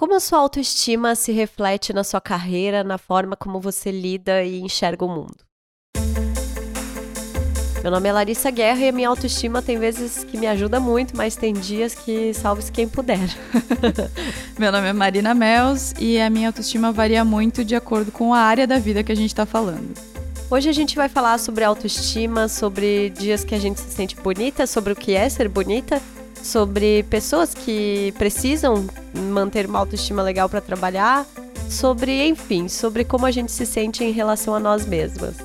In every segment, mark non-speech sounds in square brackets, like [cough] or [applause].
Como a sua autoestima se reflete na sua carreira, na forma como você lida e enxerga o mundo? Meu nome é Larissa Guerra e a minha autoestima tem vezes que me ajuda muito, mas tem dias que salve-se quem puder. [laughs] Meu nome é Marina Mels e a minha autoestima varia muito de acordo com a área da vida que a gente está falando. Hoje a gente vai falar sobre autoestima, sobre dias que a gente se sente bonita, sobre o que é ser bonita, sobre pessoas que precisam manter uma autoestima legal para trabalhar, sobre, enfim, sobre como a gente se sente em relação a nós mesmas.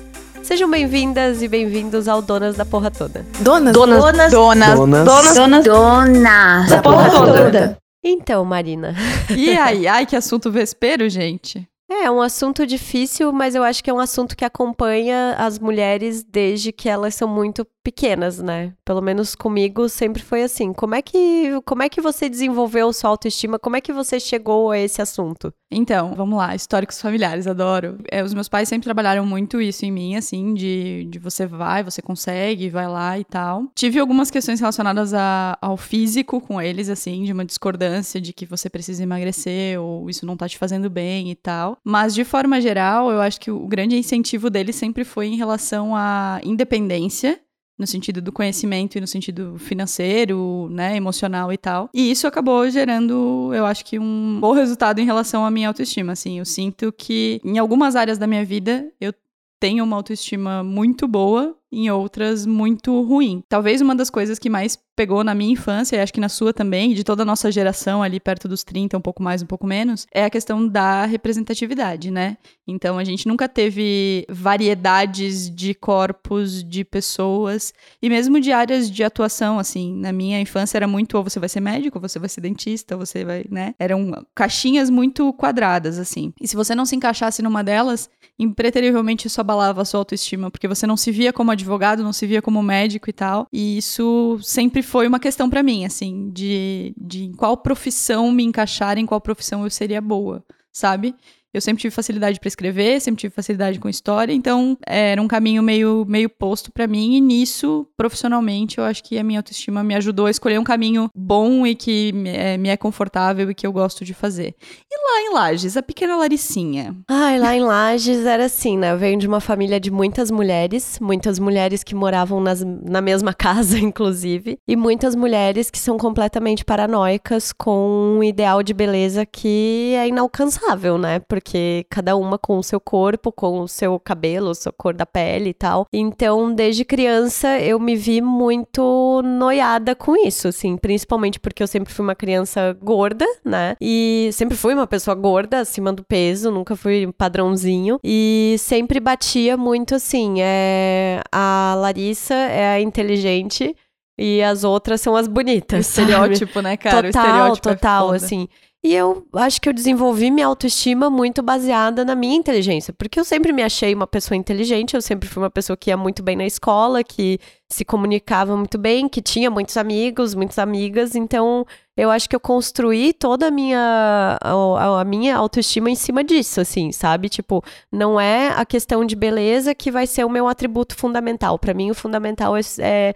Sejam bem-vindas e bem-vindos ao Donas da Porra Toda. Donas? Donas. Donas. Donas. Donas. Donas. Donas. Da porra toda. Então, Marina. E aí, ai, que assunto vespeiro, gente. É um assunto difícil, mas eu acho que é um assunto que acompanha as mulheres desde que elas são muito pequenas, né? Pelo menos comigo sempre foi assim. Como é que, como é que você desenvolveu sua autoestima? Como é que você chegou a esse assunto? Então, vamos lá, históricos familiares, adoro. É, os meus pais sempre trabalharam muito isso em mim, assim, de, de você vai, você consegue, vai lá e tal. Tive algumas questões relacionadas a, ao físico com eles, assim, de uma discordância de que você precisa emagrecer ou isso não tá te fazendo bem e tal. Mas, de forma geral, eu acho que o grande incentivo deles sempre foi em relação à independência no sentido do conhecimento e no sentido financeiro, né, emocional e tal. E isso acabou gerando, eu acho que um bom resultado em relação à minha autoestima, assim. Eu sinto que em algumas áreas da minha vida eu tenho uma autoestima muito boa, em outras muito ruim. Talvez uma das coisas que mais pegou na minha infância, e acho que na sua também, de toda a nossa geração ali perto dos 30, um pouco mais, um pouco menos, é a questão da representatividade, né? Então a gente nunca teve variedades de corpos, de pessoas, e mesmo de áreas de atuação, assim. Na minha infância era muito ou você vai ser médico, ou você vai ser dentista, você vai, né? Eram caixinhas muito quadradas, assim. E se você não se encaixasse numa delas, impreterivelmente isso abalava a sua autoestima, porque você não se via como advogado, não se via como médico e tal. E isso sempre foi uma questão para mim, assim, de, de em qual profissão me encaixar, em qual profissão eu seria boa, sabe? Eu sempre tive facilidade para escrever, sempre tive facilidade com história, então é, era um caminho meio, meio posto para mim. E nisso, profissionalmente, eu acho que a minha autoestima me ajudou a escolher um caminho bom e que é, me é confortável e que eu gosto de fazer. E lá em Lages, a pequena Laricinha? Ai, lá em Lages era assim, né? Eu venho de uma família de muitas mulheres, muitas mulheres que moravam nas, na mesma [laughs] casa, inclusive, e muitas mulheres que são completamente paranoicas com um ideal de beleza que é inalcançável, né? Porque porque cada uma com o seu corpo, com o seu cabelo, sua cor da pele e tal. Então, desde criança, eu me vi muito noiada com isso, assim, principalmente porque eu sempre fui uma criança gorda, né? E sempre fui uma pessoa gorda, acima do peso, nunca fui padrãozinho. E sempre batia muito assim: é... a Larissa é a inteligente e as outras são as bonitas. O estereótipo, sabe? né, cara? Total, o estereótipo é total, é assim. E eu acho que eu desenvolvi minha autoestima muito baseada na minha inteligência, porque eu sempre me achei uma pessoa inteligente, eu sempre fui uma pessoa que ia muito bem na escola, que se comunicava muito bem, que tinha muitos amigos, muitas amigas, então eu acho que eu construí toda a minha a, a minha autoestima em cima disso, assim, sabe? Tipo, não é a questão de beleza que vai ser o meu atributo fundamental. Para mim, o fundamental é, é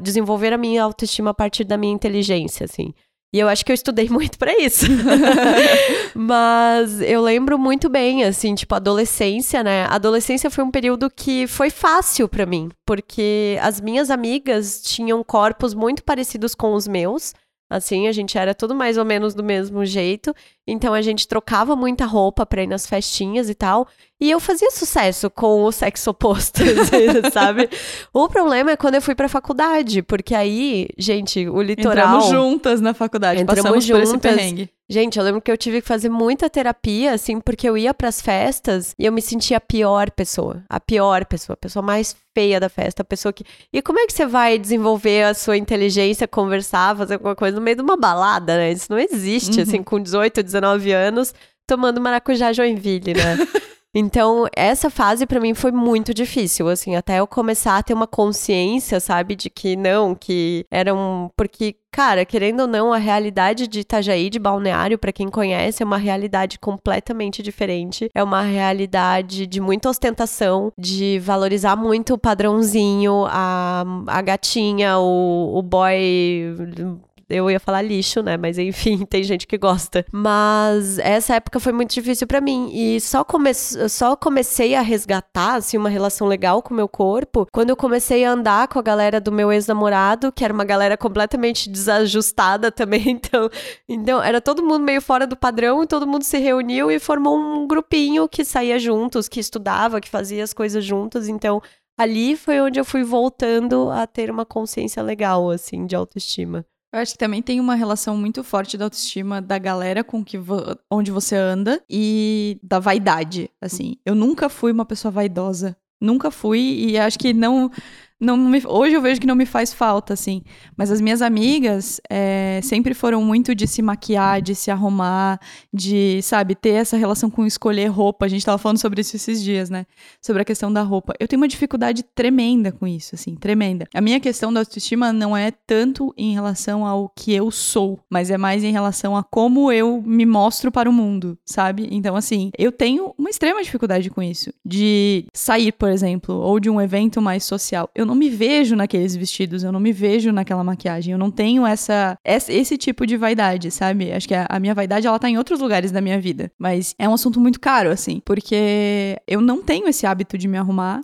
desenvolver a minha autoestima a partir da minha inteligência, assim. E eu acho que eu estudei [laughs] muito para isso. [laughs] Mas eu lembro muito bem, assim, tipo, adolescência, né? A adolescência foi um período que foi fácil para mim, porque as minhas amigas tinham corpos muito parecidos com os meus. Assim, a gente era tudo mais ou menos do mesmo jeito. Então a gente trocava muita roupa pra ir nas festinhas e tal. E eu fazia sucesso com o sexo oposto, [laughs] sabe? O problema é quando eu fui pra faculdade, porque aí, gente, o litoral. Entramos juntas na faculdade, Entramos passamos juntas. por esse perrengue. Gente, eu lembro que eu tive que fazer muita terapia, assim, porque eu ia pras festas e eu me sentia a pior pessoa. A pior pessoa, a pessoa mais feia da festa, a pessoa que. E como é que você vai desenvolver a sua inteligência, conversar, fazer alguma coisa no meio de uma balada, né? Isso não existe, Uhum. assim, com 18, 19 anos, tomando maracujá Joinville, né? [laughs] Então, essa fase pra mim foi muito difícil, assim, até eu começar a ter uma consciência, sabe, de que não, que era um. Porque, cara, querendo ou não, a realidade de Itajaí, de Balneário, pra quem conhece, é uma realidade completamente diferente. É uma realidade de muita ostentação, de valorizar muito o padrãozinho, a, a gatinha, o, o boy eu ia falar lixo, né? Mas enfim, [laughs] tem gente que gosta. Mas essa época foi muito difícil para mim. E só, come só comecei a resgatar, assim, uma relação legal com o meu corpo quando eu comecei a andar com a galera do meu ex-namorado, que era uma galera completamente desajustada [laughs] também. Então, então, era todo mundo meio fora do padrão e todo mundo se reuniu e formou um grupinho que saía juntos, que estudava, que fazia as coisas juntos. Então, ali foi onde eu fui voltando a ter uma consciência legal, assim, de autoestima. Eu acho que também tem uma relação muito forte da autoestima da galera com que vo onde você anda e da vaidade, assim. Eu nunca fui uma pessoa vaidosa. Nunca fui e acho que não não me, hoje eu vejo que não me faz falta, assim. Mas as minhas amigas é, sempre foram muito de se maquiar, de se arrumar, de, sabe, ter essa relação com escolher roupa. A gente tava falando sobre isso esses dias, né? Sobre a questão da roupa. Eu tenho uma dificuldade tremenda com isso, assim, tremenda. A minha questão da autoestima não é tanto em relação ao que eu sou, mas é mais em relação a como eu me mostro para o mundo, sabe? Então, assim, eu tenho uma extrema dificuldade com isso. De sair, por exemplo, ou de um evento mais social. Eu não me vejo naqueles vestidos, eu não me vejo naquela maquiagem, eu não tenho essa, esse tipo de vaidade, sabe? Acho que a, a minha vaidade ela tá em outros lugares da minha vida, mas é um assunto muito caro assim, porque eu não tenho esse hábito de me arrumar.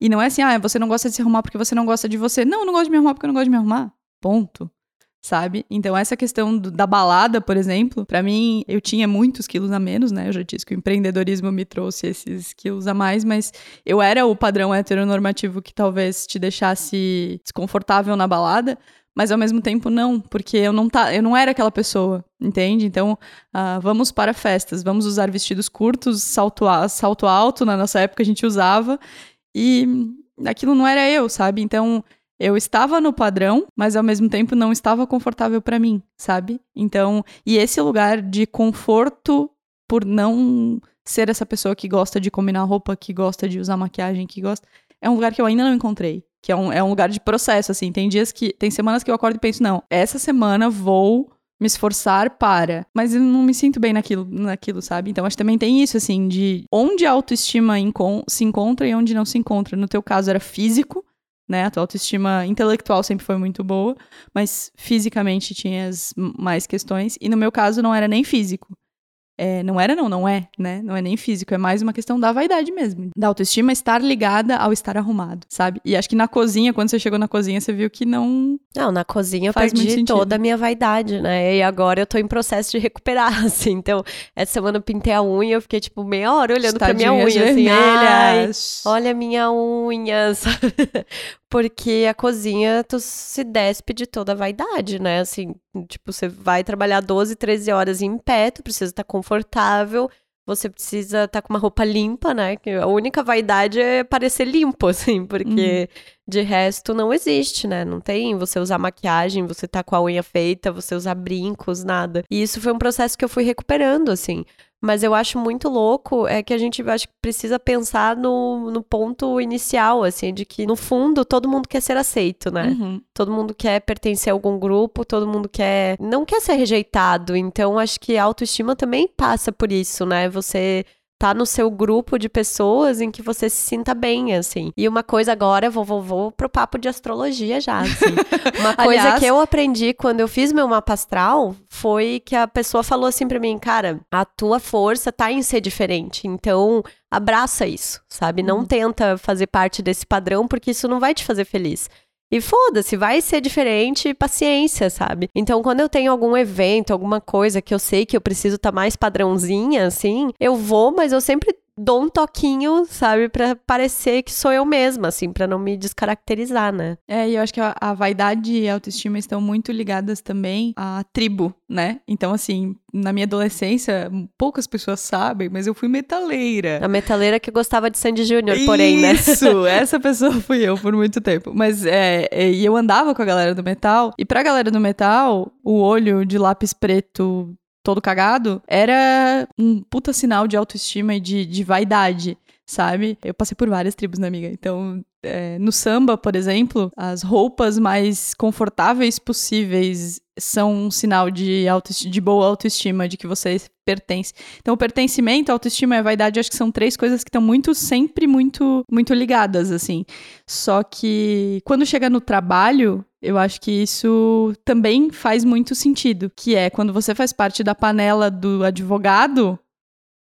E não é assim, ah, você não gosta de se arrumar porque você não gosta de você. Não, eu não gosto de me arrumar porque eu não gosto de me arrumar. Ponto sabe? Então, essa questão do, da balada, por exemplo, para mim, eu tinha muitos quilos a menos, né? Eu já disse que o empreendedorismo me trouxe esses quilos a mais, mas eu era o padrão heteronormativo que talvez te deixasse desconfortável na balada. Mas ao mesmo tempo não, porque eu não, tá, eu não era aquela pessoa, entende? Então, uh, vamos para festas, vamos usar vestidos curtos, salto, salto alto, na nossa época a gente usava, e aquilo não era eu, sabe? Então, eu estava no padrão, mas ao mesmo tempo não estava confortável para mim, sabe? Então, e esse lugar de conforto por não ser essa pessoa que gosta de combinar roupa, que gosta de usar maquiagem, que gosta, é um lugar que eu ainda não encontrei. Que é um, é um lugar de processo, assim. Tem dias que. Tem semanas que eu acordo e penso, não, essa semana vou me esforçar para. Mas eu não me sinto bem naquilo, naquilo, sabe? Então acho que também tem isso, assim, de onde a autoestima se encontra e onde não se encontra. No teu caso era físico, né? A tua autoestima intelectual sempre foi muito boa, mas fisicamente tinha mais questões. E no meu caso não era nem físico. É, não era, não, não é, né? Não é nem físico, é mais uma questão da vaidade mesmo. Da autoestima estar ligada ao estar arrumado, sabe? E acho que na cozinha, quando você chegou na cozinha, você viu que não. Não, na cozinha eu perdi toda a minha vaidade, né? E agora eu tô em processo de recuperar, [laughs] assim. Então, essa semana eu pintei a unha, eu fiquei, tipo, meia hora olhando Estadinhas pra minha unha, vermelhas. assim. Ai, olha a minha unha, [laughs] sabe? Porque a cozinha, tu se despe de toda a vaidade, né? Assim, tipo, você vai trabalhar 12, 13 horas em pé, tu precisa estar confortável, você precisa estar com uma roupa limpa, né? Que a única vaidade é parecer limpo, [laughs] assim, porque uhum. de resto não existe, né? Não tem você usar maquiagem, você tá com a unha feita, você usar brincos, nada. E isso foi um processo que eu fui recuperando, assim. Mas eu acho muito louco é que a gente acho que precisa pensar no, no ponto inicial, assim, de que no fundo todo mundo quer ser aceito, né? Uhum. Todo mundo quer pertencer a algum grupo, todo mundo quer. não quer ser rejeitado. Então acho que a autoestima também passa por isso, né? Você tá no seu grupo de pessoas em que você se sinta bem, assim. E uma coisa agora, vou, vou, vou pro papo de astrologia já, assim. [laughs] Uma coisa Aliás... que eu aprendi quando eu fiz meu mapa astral foi que a pessoa falou assim para mim, cara, a tua força tá em ser diferente, então abraça isso, sabe? Não uhum. tenta fazer parte desse padrão porque isso não vai te fazer feliz. E foda-se, vai ser diferente, paciência, sabe? Então, quando eu tenho algum evento, alguma coisa que eu sei que eu preciso estar tá mais padrãozinha, assim, eu vou, mas eu sempre dou um toquinho, sabe, para parecer que sou eu mesma, assim, para não me descaracterizar, né? É, e eu acho que a, a, vaidade e a autoestima estão muito ligadas também à tribo, né? Então, assim, na minha adolescência, poucas pessoas sabem, mas eu fui metaleira. A metaleira que gostava de Sandy Júnior, porém, né? Isso, [laughs] essa pessoa fui eu por muito tempo. Mas, é, é, e eu andava com a galera do metal, e pra galera do metal, o olho de lápis preto todo cagado, era um puta sinal de autoestima e de, de vaidade, sabe? Eu passei por várias tribos, né, amiga? Então, é, no samba, por exemplo, as roupas mais confortáveis possíveis são um sinal de, de boa autoestima, de que você pertence. Então, o pertencimento, a autoestima e a vaidade, acho que são três coisas que estão muito, sempre muito, muito ligadas, assim. Só que quando chega no trabalho, Eu acho que isso também faz muito sentido, que é quando você faz parte da panela do advogado,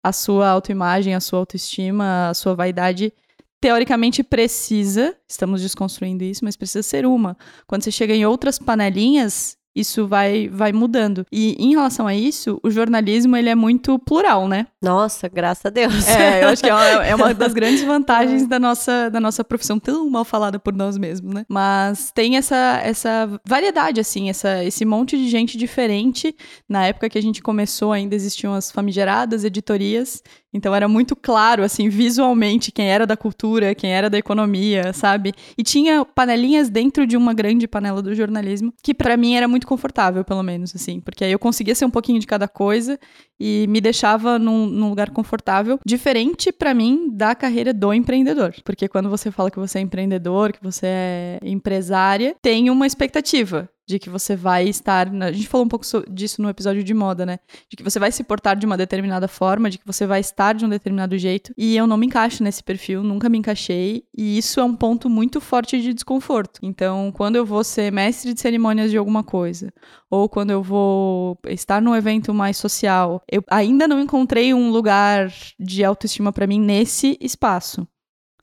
a sua autoimagem, a sua autoestima, a sua vaidade teoricamente precisa, estamos desconstruindo isso, mas precisa ser uma. Quando você chega em outras panelinhas, isso vai, vai mudando. E em relação a isso, o jornalismo ele é muito plural, né? Nossa, graças a Deus. É, eu acho que é uma, é uma [laughs] das grandes vantagens é. da nossa, da nossa profissão, tão mal falada por nós mesmos, né? Mas tem essa, essa variedade, assim, essa, esse monte de gente diferente. Na época que a gente começou, ainda existiam as famigeradas editorias, então era muito claro, assim, visualmente, quem era da cultura, quem era da economia, sabe? E tinha panelinhas dentro de uma grande panela do jornalismo, que para mim era muito confortável, pelo menos, assim, porque aí eu conseguia ser um pouquinho de cada coisa e me deixava num, num lugar confortável, diferente para mim da carreira do empreendedor. Porque quando você fala que você é empreendedor, que você é empresária, tem uma expectativa de que você vai estar. A gente falou um pouco disso no episódio de moda, né? De que você vai se portar de uma determinada forma, de que você vai estar de um determinado jeito. E eu não me encaixo nesse perfil, nunca me encaixei. E isso é um ponto muito forte de desconforto. Então, quando eu vou ser mestre de cerimônias de alguma coisa, ou quando eu vou estar num evento mais social, eu ainda não encontrei um lugar de autoestima para mim nesse espaço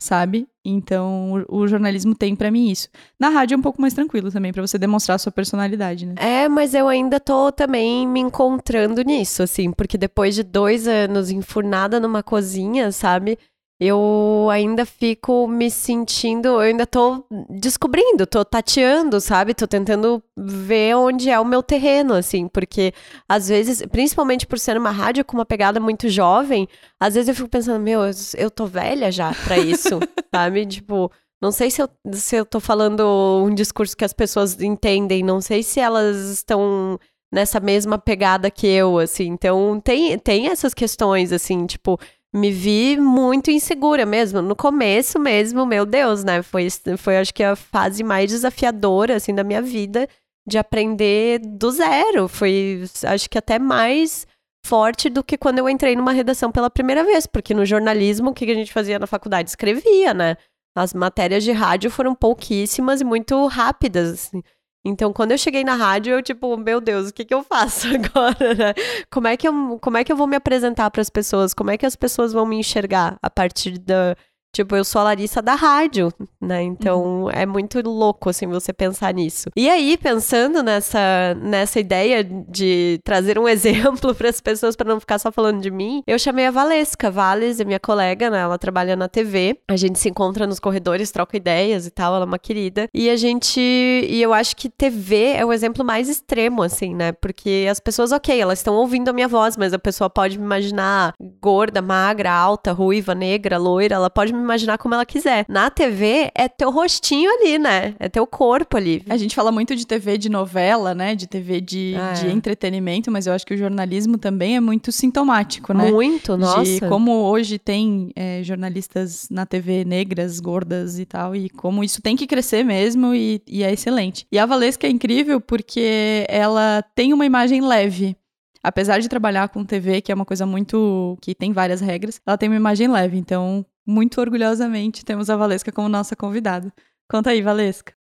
sabe? Então, o, o jornalismo tem para mim isso. Na rádio é um pouco mais tranquilo também, para você demonstrar a sua personalidade, né? É, mas eu ainda tô também me encontrando nisso, assim, porque depois de dois anos enfurnada numa cozinha, sabe? Eu ainda fico me sentindo, eu ainda tô descobrindo, tô tateando, sabe? Tô tentando ver onde é o meu terreno, assim, porque às vezes, principalmente por ser uma rádio com uma pegada muito jovem, às vezes eu fico pensando, meu, eu, tô velha já pra isso, [laughs] sabe? Tipo, não sei se eu, se eu tô falando um discurso que as pessoas entendem, não sei se elas estão nessa mesma pegada que eu, assim. Então, tem, tem essas questões, assim, tipo, me vi muito insegura mesmo. No começo mesmo, meu Deus, né? Foi, foi acho que a fase mais desafiadora, assim, da minha vida, de aprender do zero. Foi, acho que até mais forte do que quando eu entrei numa redação pela primeira vez, porque no jornalismo, o que a gente fazia na faculdade? Escrevia, né? As matérias de rádio foram pouquíssimas e muito rápidas, assim. Então, quando eu cheguei na rádio, eu, tipo, meu Deus, o que, que eu faço [laughs] agora, né? Como é que eu, como é que eu vou me apresentar para as pessoas? Como é que as pessoas vão me enxergar a partir da, Tipo, eu sou a Larissa da rádio, né? Então uhum. é muito louco, assim, você pensar nisso. E aí, pensando nessa, nessa ideia de trazer um [laughs] exemplo para as pessoas para não ficar só falando de mim, eu chamei a Valesca. Vales é minha colega, né? Ela trabalha na TV. A gente se encontra nos corredores, troca ideias e tal. Ela é uma querida. E a gente. E eu acho que TV é o exemplo mais extremo, assim, né? Porque as pessoas, ok, elas estão ouvindo a minha voz, mas a pessoa pode me imaginar gorda, magra, alta, ruiva, negra, loira. Ela pode me imaginar como ela quiser. Na TV é teu rostinho ali, né? É teu corpo ali. A gente fala muito de TV de novela, né? De TV de, é. de entretenimento, mas eu acho que o jornalismo também é muito sintomático, né? Muito, nossa. De como hoje tem é, jornalistas na TV negras, gordas e tal, e como isso tem que crescer mesmo e, e é excelente. E a Valesca é incrível porque ela tem uma imagem leve apesar de trabalhar com TV, que é uma coisa muito. que tem várias regras, ela tem uma imagem leve. Então, muito orgulhosamente temos a Valesca como nossa convidada. Conta aí, Valesca.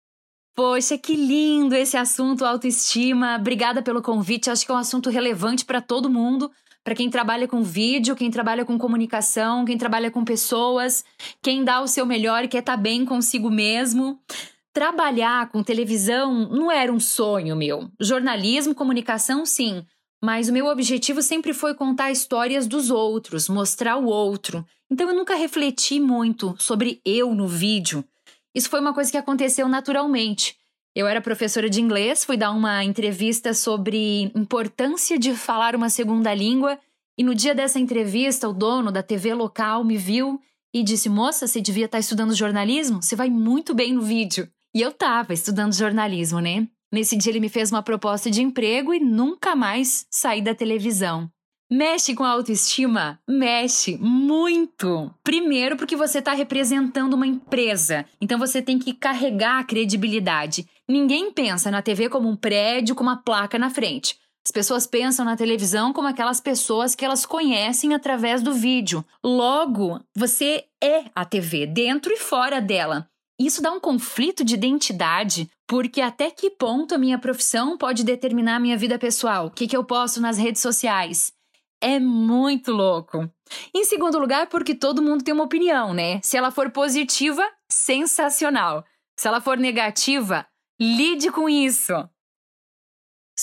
Poxa, que lindo esse assunto autoestima. Obrigada pelo convite. Acho que é um assunto relevante para todo mundo, para quem trabalha com vídeo, quem trabalha com comunicação, quem trabalha com pessoas, quem dá o seu melhor e quer estar tá bem consigo mesmo. Trabalhar com televisão não era um sonho meu. Jornalismo, comunicação, sim. Mas o meu objetivo sempre foi contar histórias dos outros, mostrar o outro. Então eu nunca refleti muito sobre eu no vídeo. Isso foi uma coisa que aconteceu naturalmente. Eu era professora de inglês, fui dar uma entrevista sobre importância de falar uma segunda língua, e no dia dessa entrevista, o dono da TV local me viu e disse: Moça, você devia estar estudando jornalismo? Você vai muito bem no vídeo. E eu estava estudando jornalismo, né? Nesse dia ele me fez uma proposta de emprego e nunca mais saí da televisão. Mexe com a autoestima? Mexe muito. Primeiro, porque você está representando uma empresa, então você tem que carregar a credibilidade. Ninguém pensa na TV como um prédio com uma placa na frente. As pessoas pensam na televisão como aquelas pessoas que elas conhecem através do vídeo. Logo, você é a TV, dentro e fora dela. Isso dá um conflito de identidade, porque até que ponto a minha profissão pode determinar a minha vida pessoal? O que, que eu posto nas redes sociais? É muito louco. Em segundo lugar, porque todo mundo tem uma opinião, né? Se ela for positiva, sensacional. Se ela for negativa, lide com isso.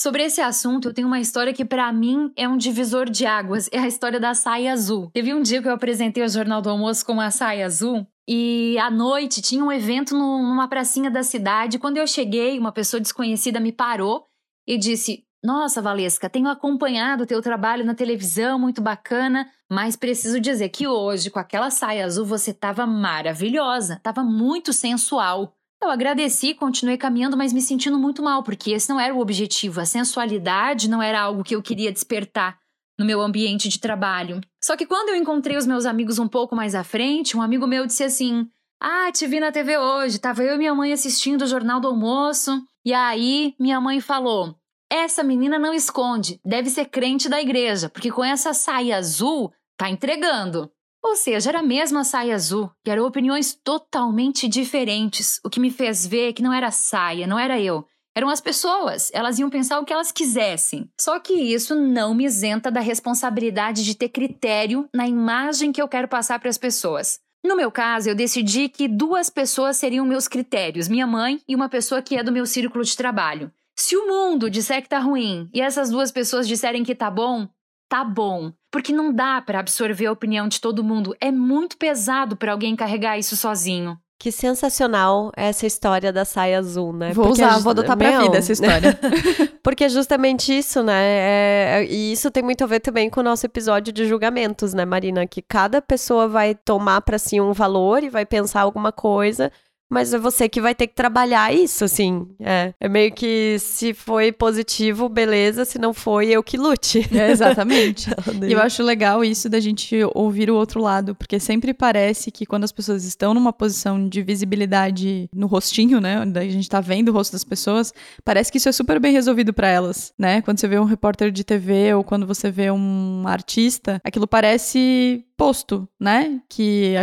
Sobre esse assunto, eu tenho uma história que para mim é um divisor de águas, é a história da saia azul. Teve um dia que eu apresentei o Jornal do Almoço com uma saia azul e à noite tinha um evento numa pracinha da cidade. Quando eu cheguei, uma pessoa desconhecida me parou e disse: Nossa, Valesca, tenho acompanhado o teu trabalho na televisão, muito bacana, mas preciso dizer que hoje, com aquela saia azul, você estava maravilhosa, estava muito sensual. Eu agradeci, continuei caminhando, mas me sentindo muito mal, porque esse não era o objetivo. A sensualidade não era algo que eu queria despertar no meu ambiente de trabalho. Só que quando eu encontrei os meus amigos um pouco mais à frente, um amigo meu disse assim: Ah, te vi na TV hoje, tava eu e minha mãe assistindo o Jornal do Almoço. E aí, minha mãe falou: Essa menina não esconde, deve ser crente da igreja, porque com essa saia azul tá entregando. Ou seja, era a mesma saia azul, e eram opiniões totalmente diferentes, o que me fez ver que não era a saia, não era eu. Eram as pessoas, elas iam pensar o que elas quisessem. Só que isso não me isenta da responsabilidade de ter critério na imagem que eu quero passar para as pessoas. No meu caso, eu decidi que duas pessoas seriam meus critérios, minha mãe e uma pessoa que é do meu círculo de trabalho. Se o mundo disser que tá ruim e essas duas pessoas disserem que tá bom, tá bom. Porque não dá para absorver a opinião de todo mundo. É muito pesado para alguém carregar isso sozinho. Que sensacional essa história da saia azul, né? Vou Porque usar, vou adotar pra Meu, vida essa história. [laughs] Porque é justamente isso, né? É, e isso tem muito a ver também com o nosso episódio de julgamentos, né, Marina? Que cada pessoa vai tomar para si um valor e vai pensar alguma coisa mas é você que vai ter que trabalhar isso, assim. É, é meio que se foi positivo, beleza, se não foi, eu que lute. [laughs] É, exatamente. [laughs] e eu acho legal isso da gente ouvir o outro lado, porque sempre parece que quando as pessoas estão numa posição de visibilidade no rostinho, né, onde a gente tá vendo o rosto das pessoas, parece que isso é super bem resolvido para elas, né? Quando você vê um repórter de TV ou quando você vê um artista, aquilo parece posto, né? Que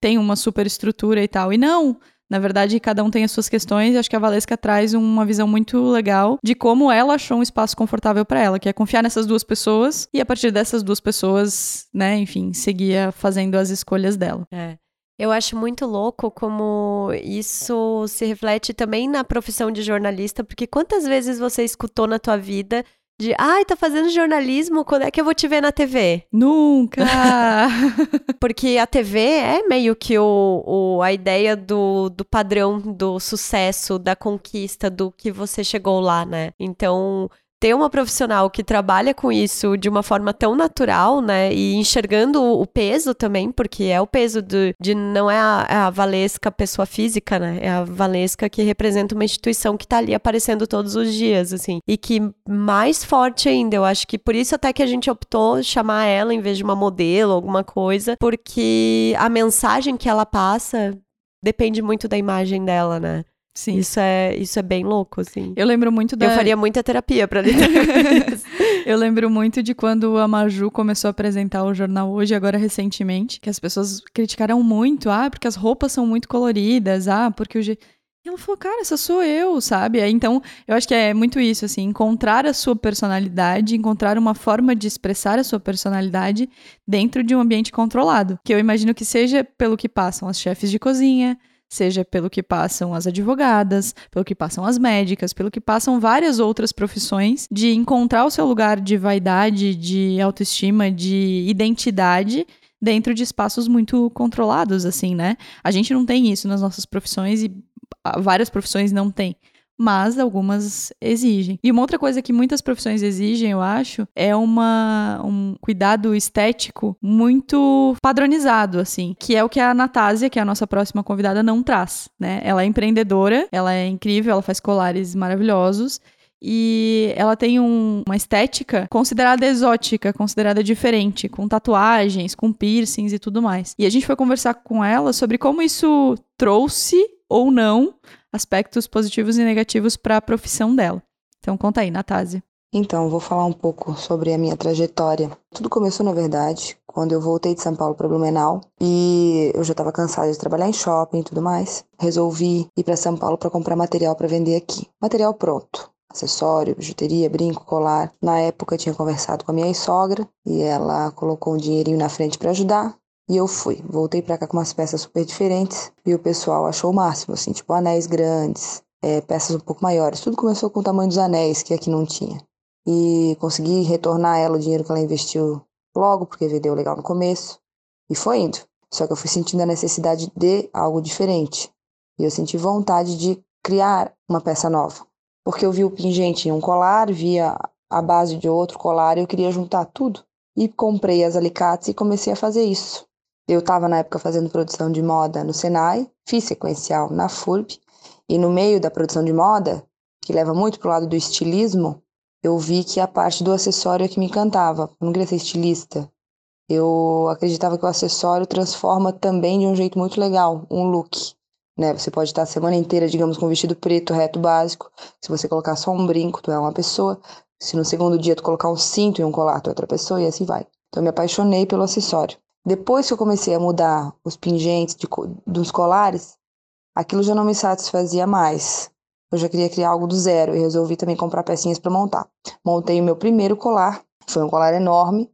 tem uma super estrutura e tal. E não, na verdade, cada um tem as suas questões e acho que a Valesca traz uma visão muito legal de como ela achou um espaço confortável para ela, que é confiar nessas duas pessoas e a partir dessas duas pessoas, né, enfim, seguia fazendo as escolhas dela. É. Eu acho muito louco como isso se reflete também na profissão de jornalista, porque quantas vezes você escutou na tua vida de, ai, tá fazendo jornalismo, quando é que eu vou te ver na TV? Nunca! [laughs] Porque a TV é meio que o, o, a ideia do, do padrão do sucesso, da conquista, do que você chegou lá, né? Então, ter uma profissional que trabalha com isso de uma forma tão natural, né? E enxergando o peso também, porque é o peso de, não é a, é a, Valesca pessoa física, né? É a Valesca que representa uma instituição que tá ali aparecendo todos os dias, assim. E que mais forte ainda, eu acho que por isso até que a gente optou chamar ela em vez de uma modelo, alguma coisa, porque a mensagem que ela passa depende muito da imagem dela, né? Sim. Isso é, isso é bem louco, assim. Eu lembro muito da... Eu faria muita terapia pra lidar [laughs] Eu lembro muito de quando a Maju começou a apresentar o jornal hoje, agora recentemente, que as pessoas criticaram muito, ah, porque as roupas são muito coloridas, ah, porque o... E ela falou, cara, essa sou eu, sabe? Então, eu acho que é muito isso, assim, encontrar a sua personalidade, encontrar uma forma de expressar a sua personalidade dentro de um ambiente controlado. Que eu imagino que seja pelo que passam as chefes de cozinha, seja pelo que passam as advogadas, pelo que passam as médicas, pelo que passam várias outras profissões, de encontrar o seu lugar de vaidade, de autoestima, de identidade dentro de espaços muito controlados, assim, né? A gente não tem isso nas nossas profissões e várias profissões não têm mas algumas exigem. E uma outra coisa que muitas profissões exigem, eu acho, é uma, um cuidado estético muito padronizado, assim, que é o que a Natásia, que é a nossa próxima convidada, não traz, né? Ela é empreendedora, ela é incrível, ela faz colares maravilhosos, e ela tem um, uma estética considerada exótica, considerada diferente, com tatuagens, com piercings e tudo mais. E a gente foi conversar com ela sobre como isso trouxe ou não aspectos positivos e negativos para a profissão dela. Então conta aí, Natásia. Então, vou falar um pouco sobre a minha trajetória. Tudo começou, na verdade, quando eu voltei de São Paulo para Blumenau e eu já estava cansada de trabalhar em shopping e tudo mais. Resolvi ir para São Paulo para comprar material para vender aqui. Material pronto. Acessório, bijuteria, brinco, colar. Na época eu tinha conversado com a minha sogra e ela colocou um dinheirinho na frente para ajudar. E eu fui. Voltei para cá com umas peças super diferentes e o pessoal achou o máximo, assim, tipo anéis grandes, é, peças um pouco maiores. Tudo começou com o tamanho dos anéis que aqui não tinha. E consegui retornar ela o dinheiro que ela investiu logo, porque vendeu legal no começo. E foi indo. Só que eu fui sentindo a necessidade de algo diferente. E eu senti vontade de criar uma peça nova. Porque eu vi o pingente em um colar, via a base de outro colar e eu queria juntar tudo. E comprei as alicates e comecei a fazer isso. Eu estava na época fazendo produção de moda no Senai, fiz sequencial na FURB, e no meio da produção de moda, que leva muito para o lado do estilismo, eu vi que a parte do acessório é que me encantava. Eu não queria ser estilista. Eu acreditava que o acessório transforma também de um jeito muito legal um look. Né? Você pode estar a semana inteira, digamos, com um vestido preto, reto, básico. Se você colocar só um brinco, tu é uma pessoa. Se no segundo dia tu colocar um cinto e um colar, tu é outra pessoa, e assim vai. Então eu me apaixonei pelo acessório. Depois que eu comecei a mudar os pingentes de, dos colares, aquilo já não me satisfazia mais. Eu já queria criar algo do zero e resolvi também comprar pecinhas para montar. Montei o meu primeiro colar, foi um colar enorme.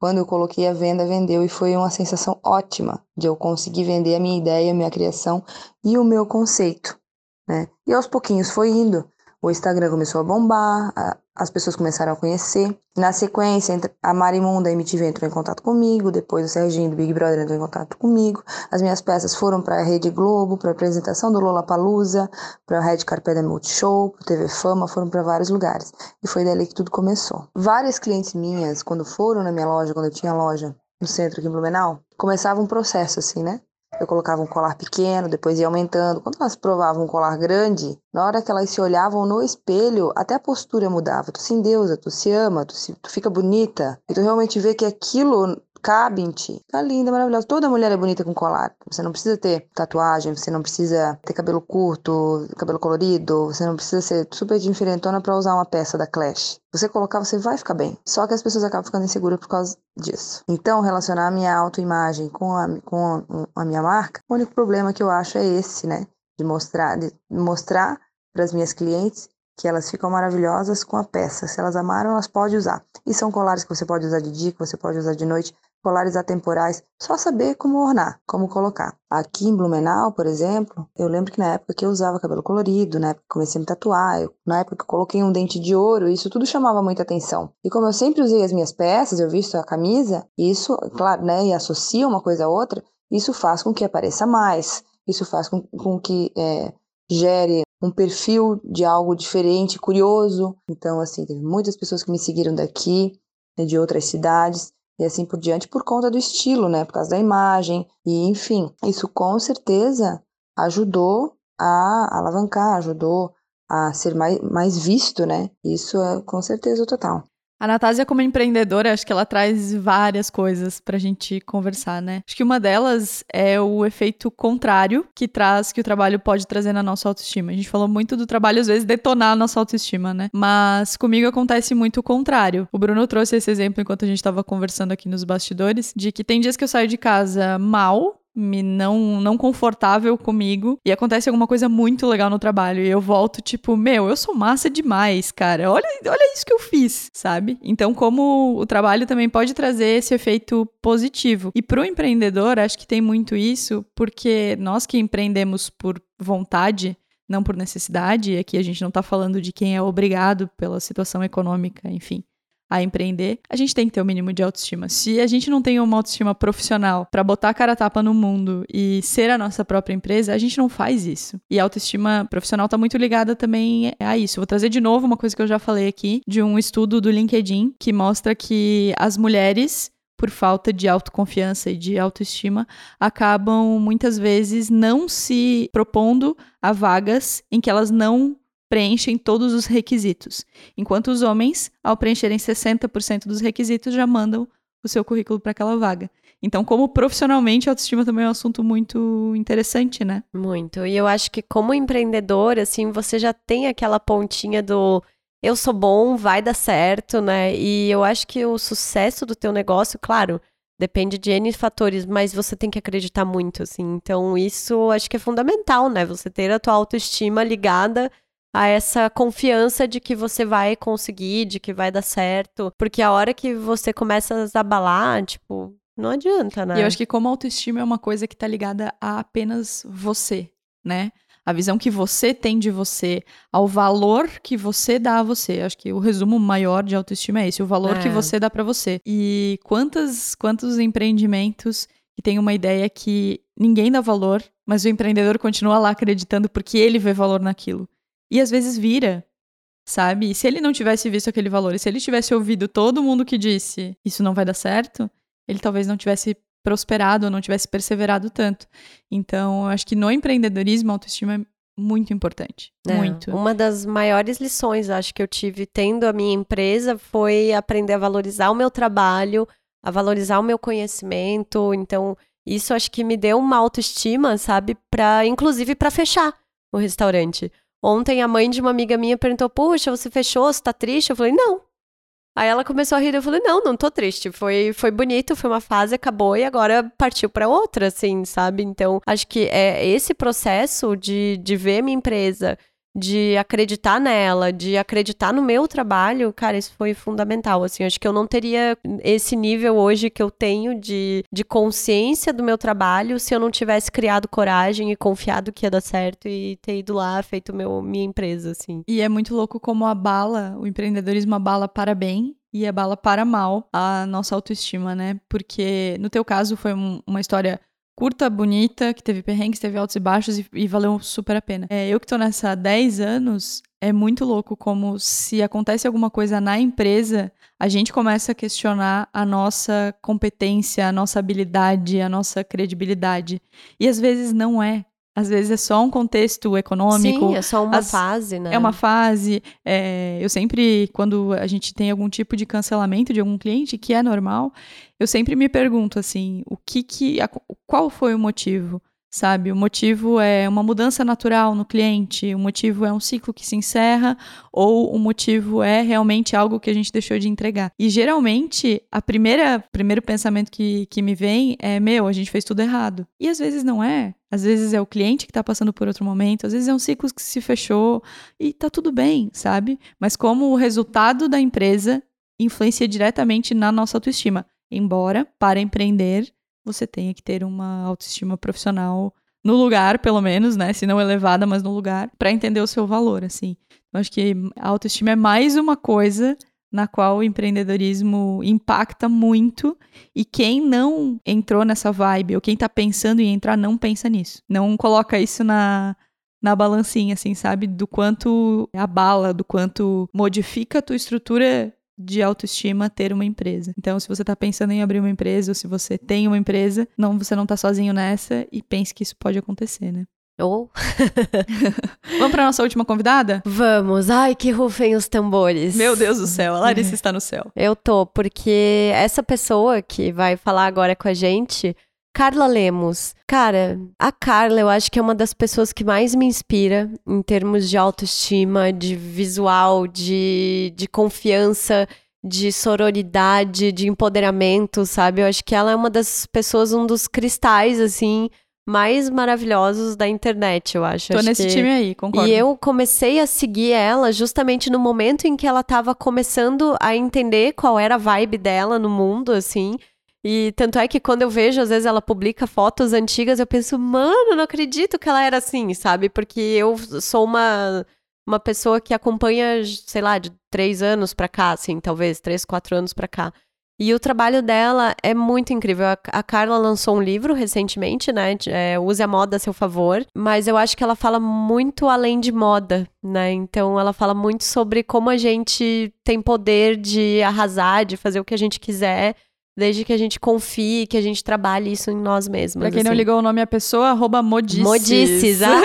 Quando eu coloquei a venda, vendeu e foi uma sensação ótima de eu conseguir vender a minha ideia, a minha criação e o meu conceito. Né? E aos pouquinhos foi indo. O Instagram começou a bombar, as pessoas começaram a conhecer. Na sequência, a Marimun da MTV entrou em contato comigo, depois o Serginho do Big Brother entrou em contato comigo. As minhas peças foram para a Rede Globo, para a apresentação do Lola Palusa, para a Red Carpet Multishow, para TV Fama, foram para vários lugares. E foi dali que tudo começou. Várias clientes minhas, quando foram na minha loja, quando eu tinha loja no centro aqui em Blumenau, começava um processo assim, né? Eu colocava um colar pequeno, depois ia aumentando. Quando elas provavam um colar grande, na hora que elas se olhavam no espelho, até a postura mudava. Tu se endeusa, tu se ama, tu, se, tu fica bonita. E tu realmente vê que aquilo cabe em ti. Tá linda, maravilhosa. Toda mulher é bonita com colar. Você não precisa ter tatuagem, você não precisa ter cabelo curto, cabelo colorido, você não precisa ser super diferentona para usar uma peça da Clash. Você colocar, você vai ficar bem. Só que as pessoas acabam ficando inseguras por causa disso. Então, relacionar a minha autoimagem com a, com a, minha marca, o único problema que eu acho é esse, né? De mostrar, de mostrar para as minhas clientes que elas ficam maravilhosas com a peça. Se elas amaram, elas podem usar. E são colares que você pode usar de dia, que você pode usar de noite colares atemporais, só saber como ornar, como colocar. Aqui em Blumenau, por exemplo, eu lembro que na época que eu usava cabelo colorido, na época que comecei a me tatuar, eu, na época que eu coloquei um dente de ouro, isso tudo chamava muita atenção. E como eu sempre usei as minhas peças, eu visto a camisa, isso, claro, né, e associa uma coisa a outra, isso faz com que apareça mais, isso faz com, com que é, gere um perfil de algo diferente, curioso. Então, assim, teve muitas pessoas que me seguiram daqui, né, de outras cidades, e assim por diante por conta do estilo, né? Por causa da imagem e enfim, isso com certeza ajudou a alavancar, ajudou a ser mais, mais visto, né? Isso é com certeza total. A Natásia, como empreendedora, acho que ela traz várias coisas pra gente conversar, né? Acho que uma delas é o efeito contrário que traz, que o trabalho pode trazer na nossa autoestima. A gente falou muito do trabalho, às vezes, detonar a nossa autoestima, né? Mas comigo acontece muito o contrário. O Bruno trouxe esse exemplo enquanto a gente tava conversando aqui nos bastidores, de que tem dias que eu saio de casa mal, me não, não confortável comigo e acontece alguma coisa muito legal no trabalho e eu volto tipo, meu, eu sou massa demais, cara. Olha, olha isso que eu fiz, sabe? Então, como o trabalho também pode trazer esse efeito positivo. E pro empreendedor, acho que tem muito isso, porque nós que empreendemos por vontade, não por necessidade, aqui a gente não tá falando de quem é obrigado pela situação econômica, enfim a empreender, a gente tem que ter o um mínimo de autoestima. Se a gente não tem uma autoestima profissional para botar a cara tapa no mundo e ser a nossa própria empresa, a gente não faz isso. E a autoestima profissional está muito ligada também a isso. Vou trazer de novo uma coisa que eu já falei aqui, de um estudo do LinkedIn que mostra que as mulheres por falta de autoconfiança e de autoestima, acabam muitas vezes não se propondo a vagas em que elas não preenchem todos os requisitos, enquanto os homens, ao preencherem 60% dos requisitos, já mandam o seu currículo para aquela vaga. Então, como profissionalmente, a autoestima também é um assunto muito interessante, né? Muito. E eu acho que como empreendedor, assim, você já tem aquela pontinha do eu sou bom, vai dar certo, né? E eu acho que o sucesso do teu negócio, claro, Depende de N fatores, mas você tem que acreditar muito, assim. Então, isso acho que é fundamental, né? Você ter a tua autoestima ligada a essa confiança de que você vai conseguir, de que vai dar certo. Porque a hora que você começa a abalar, tipo, não adianta, né? E eu acho que como autoestima é uma coisa que tá ligada a apenas você, né? A visão que você tem de você, ao valor que você dá a você. Acho que o resumo maior de autoestima é esse, o valor é. que você dá para você. E quantas, quantos empreendimentos que tem uma ideia que ninguém dá valor, mas o empreendedor continua lá acreditando porque ele vê valor naquilo. E às vezes vira, sabe? E se ele não tivesse visto aquele valor, e se ele tivesse ouvido todo mundo que disse isso não vai dar certo, ele talvez não tivesse prosperado ou não tivesse perseverado tanto. Então, eu acho que no empreendedorismo, a autoestima é muito importante. É, muito. Uma das maiores lições, acho que eu tive tendo a minha empresa foi aprender a valorizar o meu trabalho, a valorizar o meu conhecimento. Então, isso acho que me deu uma autoestima, sabe, para inclusive para fechar o restaurante. Ontem a mãe de uma amiga minha perguntou: "Puxa, você fechou? Você tá triste?" Eu falei: "Não, Aí ela começou a rir, eu falei, não, não tô triste, foi, foi bonito, foi uma fase, acabou e agora partiu para outra, assim, sabe? Então, acho que é esse processo de, de ver minha empresa de acreditar nela, de acreditar no meu trabalho, cara, isso foi fundamental, assim, acho que eu não teria esse nível hoje que eu tenho de, de consciência do meu trabalho se eu não tivesse criado coragem e confiado que ia dar certo e ter ido lá, feito meu, minha empresa, assim. E é muito louco como abala, o empreendedorismo abala para bem e abala para mal a nossa autoestima, né? Porque no teu caso foi um, uma história curta, bonita, que teve perrengues, teve altos e baixos e, e valeu super a pena. É, eu que tô nessa há 10 anos, é muito louco como se acontece alguma coisa na empresa, a gente começa a questionar a nossa competência, a nossa habilidade, a nossa credibilidade. E às vezes não é. Às vezes é só um contexto econômico. Sim, é só uma As, fase, né? É uma fase. É, eu sempre, quando a gente tem algum tipo de cancelamento de algum cliente, que é normal, eu sempre me pergunto assim, o que que, qual foi o motivo? sabe? O motivo é uma mudança natural no cliente, o motivo é um ciclo que se encerra, ou o motivo é realmente algo que a gente deixou de entregar. E geralmente, a primeira primeiro pensamento que, que me vem é: meu, a gente fez tudo errado. E às vezes não é. Às vezes é o cliente que está passando por outro momento, às vezes é um ciclo que se fechou e tá tudo bem, sabe? Mas como o resultado da empresa influencia diretamente na nossa autoestima. Embora, para empreender, você tenha que ter uma autoestima profissional no lugar, pelo menos, né? Se não elevada, mas no lugar, para entender o seu valor, assim. Eu acho que a autoestima é mais uma coisa na qual o empreendedorismo impacta muito e quem não entrou nessa vibe ou quem tá pensando em entrar não pensa nisso. Não coloca isso na na balancinha assim, sabe, do quanto abala, do quanto modifica a tua estrutura de autoestima ter uma empresa. Então, se você está pensando em abrir uma empresa ou se você tem uma empresa, não, você não está sozinho nessa e pense que isso pode acontecer, né? Ou. [laughs] Vamos para nossa última convidada? Vamos. Ai, que rufem os tambores. Meu Deus do céu, a [laughs] Larissa está no céu. Eu tô, porque essa pessoa que vai falar agora com a gente Carla Lemos. Cara, a Carla eu acho que é uma das pessoas que mais me inspira em termos de autoestima, de visual, de, de confiança, de sororidade, de empoderamento, sabe? Eu acho que ela é uma das pessoas, um dos cristais, assim, mais maravilhosos da internet, eu acho. Tô acho nesse que... time aí, concordo. E eu comecei a seguir ela justamente no momento em que ela tava começando a entender qual era a vibe dela no mundo, assim. E tanto é que quando eu vejo, às vezes ela publica fotos antigas, eu penso, mano, não acredito que ela era assim, sabe? Porque eu sou uma, uma pessoa que acompanha, sei lá, de três anos pra cá, assim, talvez, três, quatro anos pra cá. E o trabalho dela é muito incrível. A, Carla lançou um livro recentemente, né? É, Use a moda a seu favor. Mas eu acho que ela fala muito além de moda, né? Então ela fala muito sobre como a gente tem poder de arrasar, de fazer o que a gente quiser Desde que a gente confie, que a gente trabalhe isso em nós mesmos. Pra quem assim. não ligou o nome à pessoa, arroba modices. Modices, ah!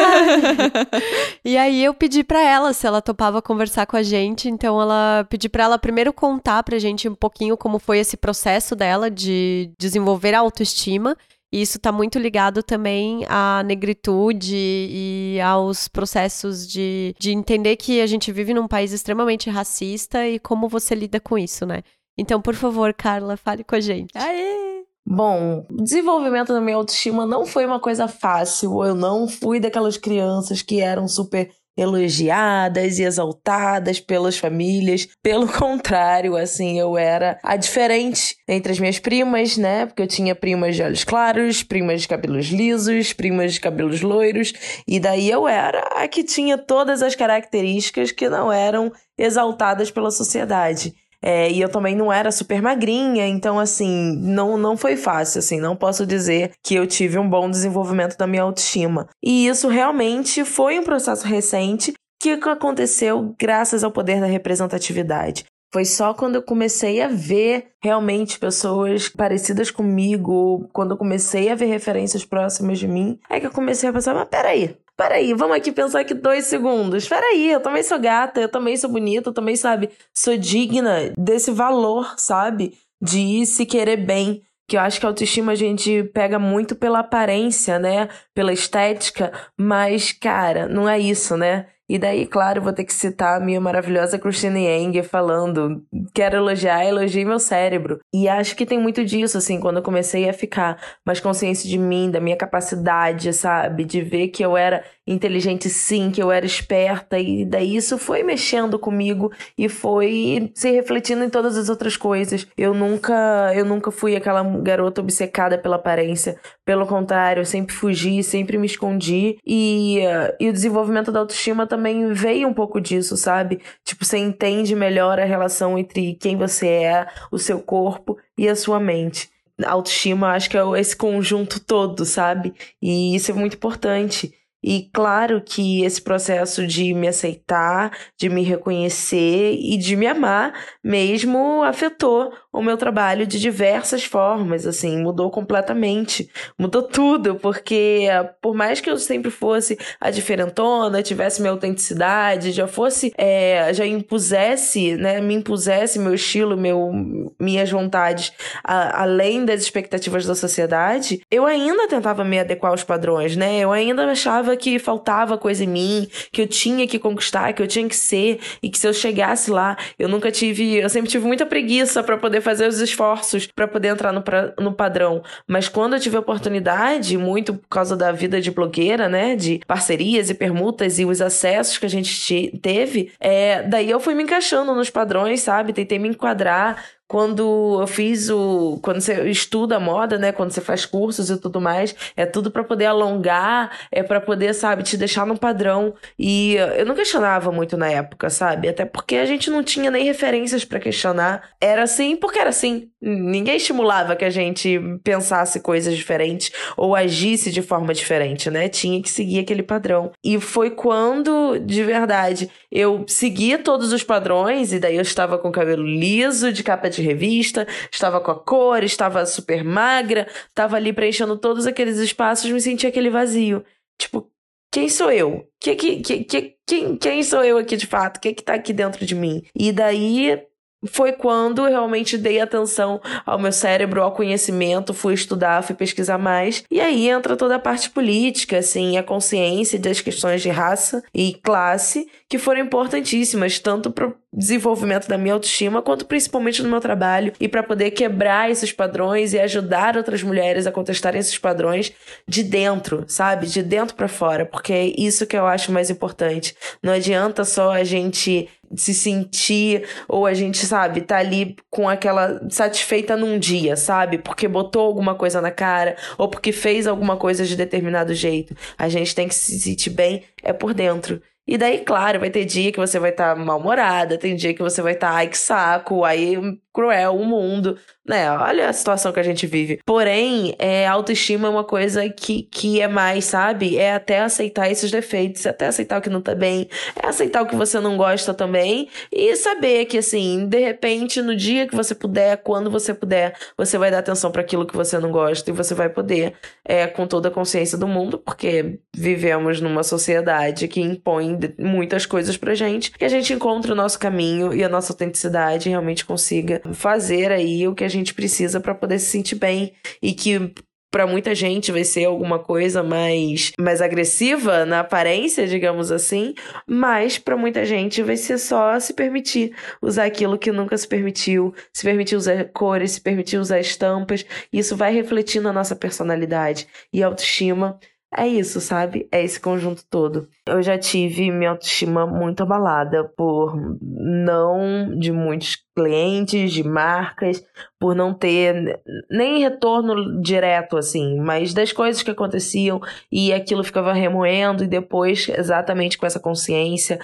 [laughs] e aí eu pedi para ela se ela topava conversar com a gente. Então ela pedi para ela primeiro contar pra gente um pouquinho como foi esse processo dela de desenvolver a autoestima. E isso está muito ligado também à negritude e aos processos de, de entender que a gente vive num país extremamente racista e como você lida com isso, né? Então, por favor, Carla, fale com a gente. Aê! Bom, desenvolvimento da minha autoestima não foi uma coisa fácil. Eu não fui daquelas crianças que eram super elogiadas e exaltadas pelas famílias. Pelo [laughs] contrário, assim, eu era a diferente entre as minhas primas, né? Porque eu tinha primas de olhos claros, primas de cabelos lisos, primas de cabelos loiros, e daí eu era a que tinha todas as características que não eram exaltadas pela sociedade. É, e eu também não era super magrinha, então assim, não, não foi fácil, assim, não posso dizer que eu tive um bom desenvolvimento da minha autoestima. E isso realmente foi um processo recente que aconteceu graças ao poder da representatividade. Foi só quando eu comecei a ver realmente pessoas parecidas comigo, quando eu comecei a ver referências próximas de mim, é que eu comecei a pensar, mas peraí, peraí, vamos aqui pensar aqui dois segundos. Peraí, eu também sou gata, eu também sou bonita, eu também, sabe, sou digna desse valor, sabe? De se querer bem. Que eu acho que a autoestima a gente pega muito pela aparência, né? Pela estética, mas, cara, não é isso, né? E daí, claro, vou ter que citar a minha maravilhosa Christine Yang falando: quero elogiar, elogie meu cérebro. E acho que tem muito disso, assim, quando eu comecei a ficar mais consciente de mim, da minha capacidade, sabe? De ver que eu era inteligente sim, que eu era esperta. E daí isso foi mexendo comigo e foi se refletindo em todas as outras coisas. Eu nunca, eu nunca fui aquela garota obcecada pela aparência. Pelo contrário, eu sempre fugi, sempre me escondi. E, e o desenvolvimento da autoestima também veio um pouco disso, sabe? Tipo, você entende melhor a relação entre quem você é, o seu corpo e a sua mente. A autoestima, acho que é esse conjunto todo, sabe? E isso é muito importante. E claro que esse processo de me aceitar, de me reconhecer e de me amar mesmo afetou o meu trabalho de diversas formas, assim, mudou completamente, mudou tudo, porque por mais que eu sempre fosse a diferentona, tivesse minha autenticidade, já fosse, é, já impusesse, né, me impusesse meu estilo, meu, minhas vontades, a, além das expectativas da sociedade, eu ainda tentava me adequar aos padrões, né, eu ainda achava que faltava coisa em mim, que eu tinha que conquistar, que eu tinha que ser, e que se eu chegasse lá, eu nunca tive, eu sempre tive muita preguiça para poder fazer os esforços para poder entrar no, pra, no padrão. Mas quando eu tive oportunidade, muito por causa da vida de blogueira, né, de parcerias e permutas e os acessos que a gente teve, é, daí eu fui me encaixando nos padrões, sabe? Tentei me enquadrar quando eu fiz o. Quando você estuda moda, né? Quando você faz cursos e tudo mais, é tudo para poder alongar, é para poder, sabe, te deixar num padrão. E eu não questionava muito na época, sabe? Até porque a gente não tinha nem referências para questionar. Era assim porque era assim. Ninguém estimulava que a gente pensasse coisas diferentes ou agisse de forma diferente, né? Tinha que seguir aquele padrão. E foi quando, de verdade, eu seguia todos os padrões, e daí eu estava com cabelo liso, de capa de de revista, estava com a cor, estava super magra, estava ali preenchendo todos aqueles espaços, me sentia aquele vazio. Tipo, quem sou eu? Que, que, que, que, quem, quem sou eu aqui de fato? O que, que tá aqui dentro de mim? E daí foi quando eu realmente dei atenção ao meu cérebro, ao conhecimento, fui estudar, fui pesquisar mais. E aí entra toda a parte política, assim, a consciência das questões de raça e classe, que foram importantíssimas, tanto para o desenvolvimento da minha autoestima, quanto principalmente no meu trabalho, e para poder quebrar esses padrões e ajudar outras mulheres a contestarem esses padrões de dentro, sabe? De dentro para fora, porque é isso que eu acho mais importante. Não adianta só a gente se sentir, ou a gente, sabe, tá ali com aquela satisfeita num dia, sabe? Porque botou alguma coisa na cara, ou porque fez alguma coisa de determinado jeito. A gente tem que se sentir bem, é por dentro. E daí, claro, vai ter dia que você vai estar tá mal-humorada, tem dia que você vai estar, tá, ai que saco, aí cruel o mundo, né? Olha a situação que a gente vive. Porém, é, autoestima é uma coisa que, que é mais, sabe? É até aceitar esses defeitos, é até aceitar o que não tá bem, é aceitar o que você não gosta também e saber que, assim, de repente, no dia que você puder, quando você puder, você vai dar atenção para aquilo que você não gosta e você vai poder, é, com toda a consciência do mundo, porque vivemos numa sociedade que impõe muitas coisas pra gente, que a gente encontre o nosso caminho e a nossa autenticidade realmente consiga fazer aí o que a gente precisa para poder se sentir bem e que para muita gente vai ser alguma coisa mais, mais agressiva na aparência, digamos assim, mas para muita gente vai ser só se permitir usar aquilo que nunca se permitiu, se permitir usar cores, se permitir usar estampas. Isso vai refletir na nossa personalidade e autoestima é isso, sabe? É esse conjunto todo. Eu já tive minha autoestima muito abalada por não de muitos clientes, de marcas, por não ter nem retorno direto assim, mas das coisas que aconteciam e aquilo ficava remoendo e depois exatamente com essa consciência,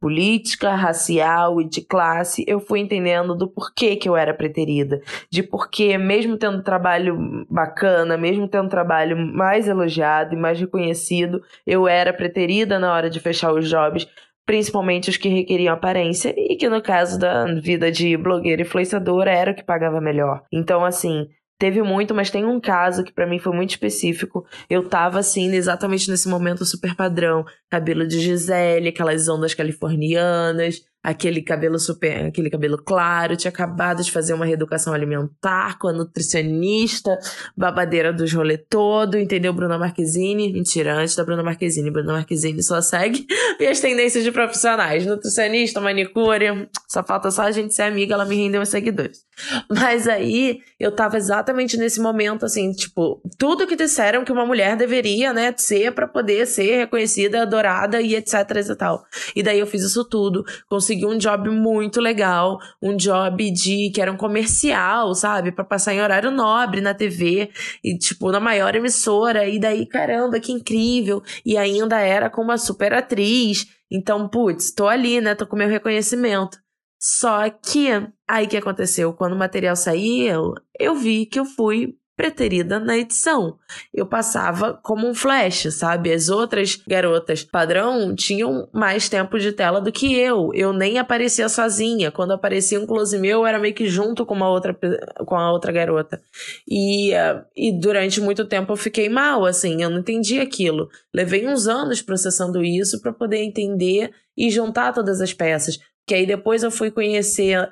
política, racial e de classe, eu fui entendendo do porquê que eu era preterida. De porquê, mesmo tendo trabalho bacana, mesmo tendo trabalho mais elogiado e mais reconhecido, eu era preterida na hora de fechar os jobs, principalmente os que requeriam aparência, e que no caso da vida de blogueira e influenciadora era o que pagava melhor. Então, assim, Teve muito, mas tem um caso que para mim foi muito específico. Eu tava assim, exatamente nesse momento super padrão. Cabelo de Gisele, aquelas ondas californianas, aquele cabelo super, aquele cabelo claro, tinha acabado de fazer uma reeducação alimentar com a nutricionista, babadeira dos rolê todo, entendeu? Bruna Marquezine, mentira, antes da Bruna Marquezine, Bruna Marquezine só segue [laughs] minhas tendências de profissionais, nutricionista, manicure, só falta só a gente ser amiga, ela me rendeu os seguidores. Mas aí, eu tava exatamente nesse momento, assim, tipo, tudo que disseram que uma mulher deveria, né, ser para poder ser reconhecida, adorada e etc e tal. E daí eu fiz isso tudo, consegui consegui um job muito legal, um job de que era um comercial, sabe, para passar em horário nobre na TV e tipo na maior emissora e daí caramba, que incrível. E ainda era com uma super atriz. Então, putz, tô ali, né? Tô com meu reconhecimento. Só que aí que aconteceu, quando o material saiu, eu vi que eu fui preterida na edição. Eu passava como um flash, sabe? As outras garotas padrão tinham mais tempo de tela do que eu. Eu nem aparecia sozinha. Quando aparecia um close meu, era meio que junto com uma outra com a outra garota. E, uh, e durante muito tempo eu fiquei mal, assim, eu não entendi aquilo. Levei uns anos processando isso para poder entender e juntar todas as peças. Que aí depois eu fui conhecer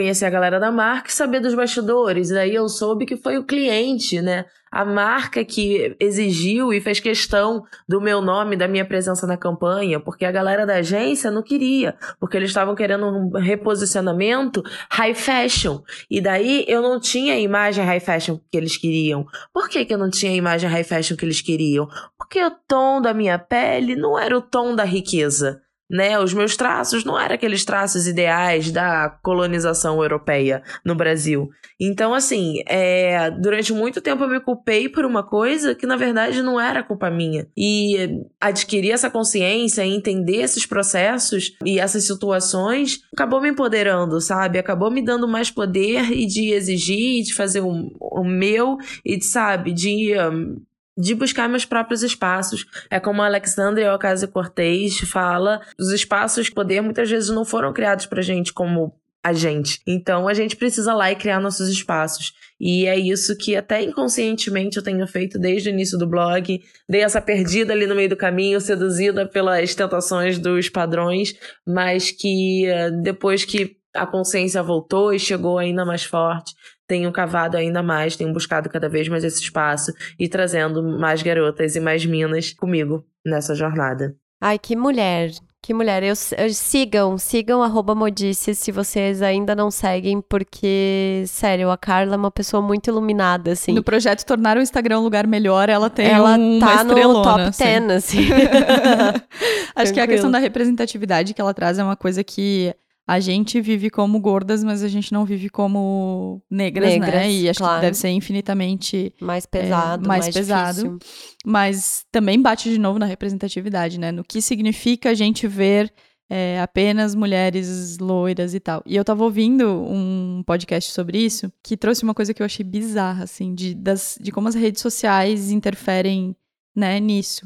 conhecer a galera da marca e saber dos bastidores. Daí eu soube que foi o cliente, né? A marca que exigiu e fez questão do meu nome, da minha presença na campanha, porque a galera da agência não queria, porque eles estavam querendo um reposicionamento high fashion. E daí eu não tinha a imagem high fashion que eles queriam. Por que, que eu não tinha a imagem high fashion que eles queriam? Porque o tom da minha pele não era o tom da riqueza né? Os meus traços não eram aqueles traços ideais da colonização europeia no Brasil. Então, assim, é, durante muito tempo eu me culpei por uma coisa que na verdade não era culpa minha. E adquirir essa consciência entender esses processos e essas situações acabou me empoderando, sabe? Acabou me dando mais poder e de exigir, de fazer o, o meu e de, sabe, de um, de buscar meus próprios espaços. É como a Alexandria Ocasio-Cortez fala, os espaços de poder muitas vezes não foram criados pra gente como a gente. Então a gente precisa lá e criar nossos espaços. E é isso que até inconscientemente eu tenho feito desde o início do blog. Dei essa perdida ali no meio do caminho, seduzida pelas tentações dos padrões, mas que eh, depois que a consciência voltou e chegou ainda mais forte, tenho cavado ainda mais, tenho buscado cada vez mais esse espaço e trazendo mais garotas e mais minas comigo nessa jornada. Ai, que mulher! Que mulher, eu, eu, sigam, sigam arroba modices se vocês ainda não seguem, porque, sério, a Carla é uma pessoa muito iluminada, assim. No projeto Tornar o Instagram um lugar melhor, ela tem ela uma tá no top 10, assim. assim. [laughs] [laughs] Acho que a questão da representatividade que ela traz é uma coisa que a gente vive como gordas, mas a gente não vive como negras, né? negras né? E acho claro. que deve ser infinitamente mais pesado, é, mais, mais pesado. Difícil. Mas também bate de novo na representatividade, né? No que significa a gente ver é, apenas mulheres loiras e tal. E eu tava ouvindo um podcast sobre isso que trouxe uma coisa que eu achei bizarra, assim, de, das, de como as redes sociais interferem, né, nisso.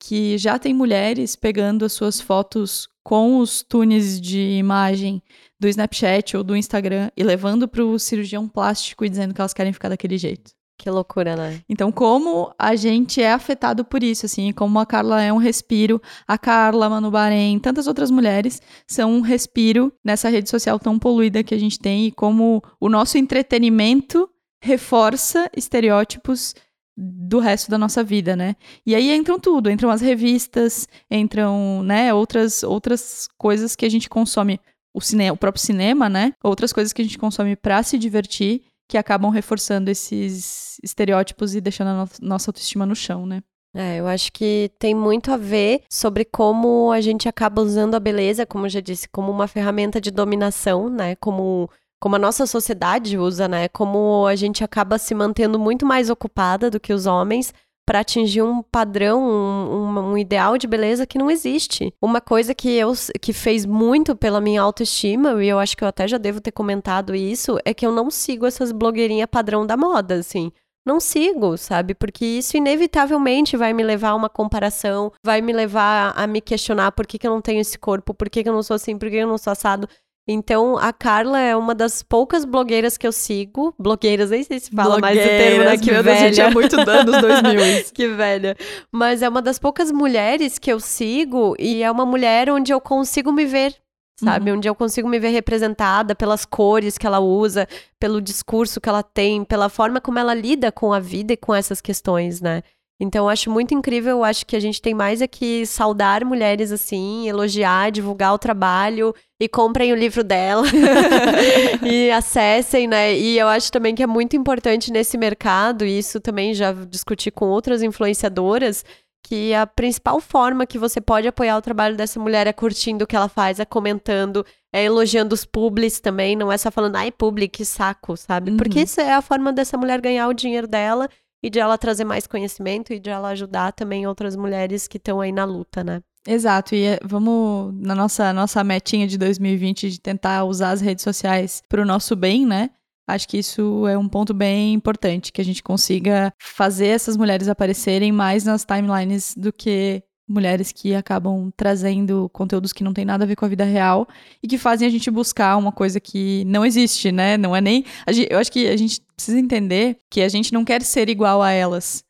Que já tem mulheres pegando as suas fotos com os tunes de imagem do Snapchat ou do Instagram e levando para o cirurgião plástico e dizendo que elas querem ficar daquele jeito. Que loucura, né? Então, como a gente é afetado por isso, assim, como a Carla é um respiro, a Carla, a Manu Bahrein, tantas outras mulheres são um respiro nessa rede social tão poluída que a gente tem e como o nosso entretenimento reforça estereótipos do resto da nossa vida, né? E aí entram tudo, entram as revistas, entram, né, outras outras coisas que a gente consome, o cinema, o próprio cinema, né? Outras coisas que a gente consome para se divertir, que acabam reforçando esses estereótipos e deixando a no nossa autoestima no chão, né? É, eu acho que tem muito a ver sobre como a gente acaba usando a beleza, como eu já disse, como uma ferramenta de dominação, né? Como como a nossa sociedade usa, né? Como a gente acaba se mantendo muito mais ocupada do que os homens para atingir um padrão, um, um, ideal de beleza que não existe. Uma coisa que eu que fez muito pela minha autoestima, e eu acho que eu até já devo ter comentado isso, é que eu não sigo essas blogueirinhas padrão da moda, assim. Não sigo, sabe? Porque isso inevitavelmente vai me levar a uma comparação, vai me levar a me questionar por que, que eu não tenho esse corpo, por que, que eu não sou assim, por que eu não sou assado. Então, a Carla é uma das poucas blogueiras que eu sigo. Blogueiras, nem sei se fala mais o termo, né? Que meu velha. Deus, eu tinha muito anos 2000. [laughs] que velha. Mas é uma das poucas mulheres que eu sigo e é uma mulher onde eu consigo me ver, sabe? Uhum. Onde eu consigo me ver representada pelas cores que ela usa, pelo discurso que ela tem, pela forma como ela lida com a vida e com essas questões, né? Então, eu acho muito incrível. Acho que a gente tem mais é que saudar mulheres assim, elogiar, divulgar o trabalho e comprem o livro dela [laughs] e acessem, né? E eu acho também que é muito importante nesse mercado, e isso também já discuti com outras influenciadoras, que a principal forma que você pode apoiar o trabalho dessa mulher é curtindo o que ela faz, é comentando, é elogiando os publis também, não é só falando, ai, publi, que saco, sabe? Uhum. Porque isso é a forma dessa mulher ganhar o dinheiro dela e de ela trazer mais conhecimento e de ela ajudar também outras mulheres que estão aí na luta, né? Exato, e é, vamos na nossa nossa metinha de 2020 de tentar usar as redes sociais para o nosso bem, né? Acho que isso é um ponto bem importante, que a gente consiga fazer essas mulheres aparecerem mais nas timelines do que mulheres que acabam trazendo conteúdos que não tem nada a ver com a vida real e que fazem a gente buscar uma coisa que não existe, né? Não é nem. Eu acho que a gente precisa entender que a gente não quer ser igual a elas.